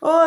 Oh,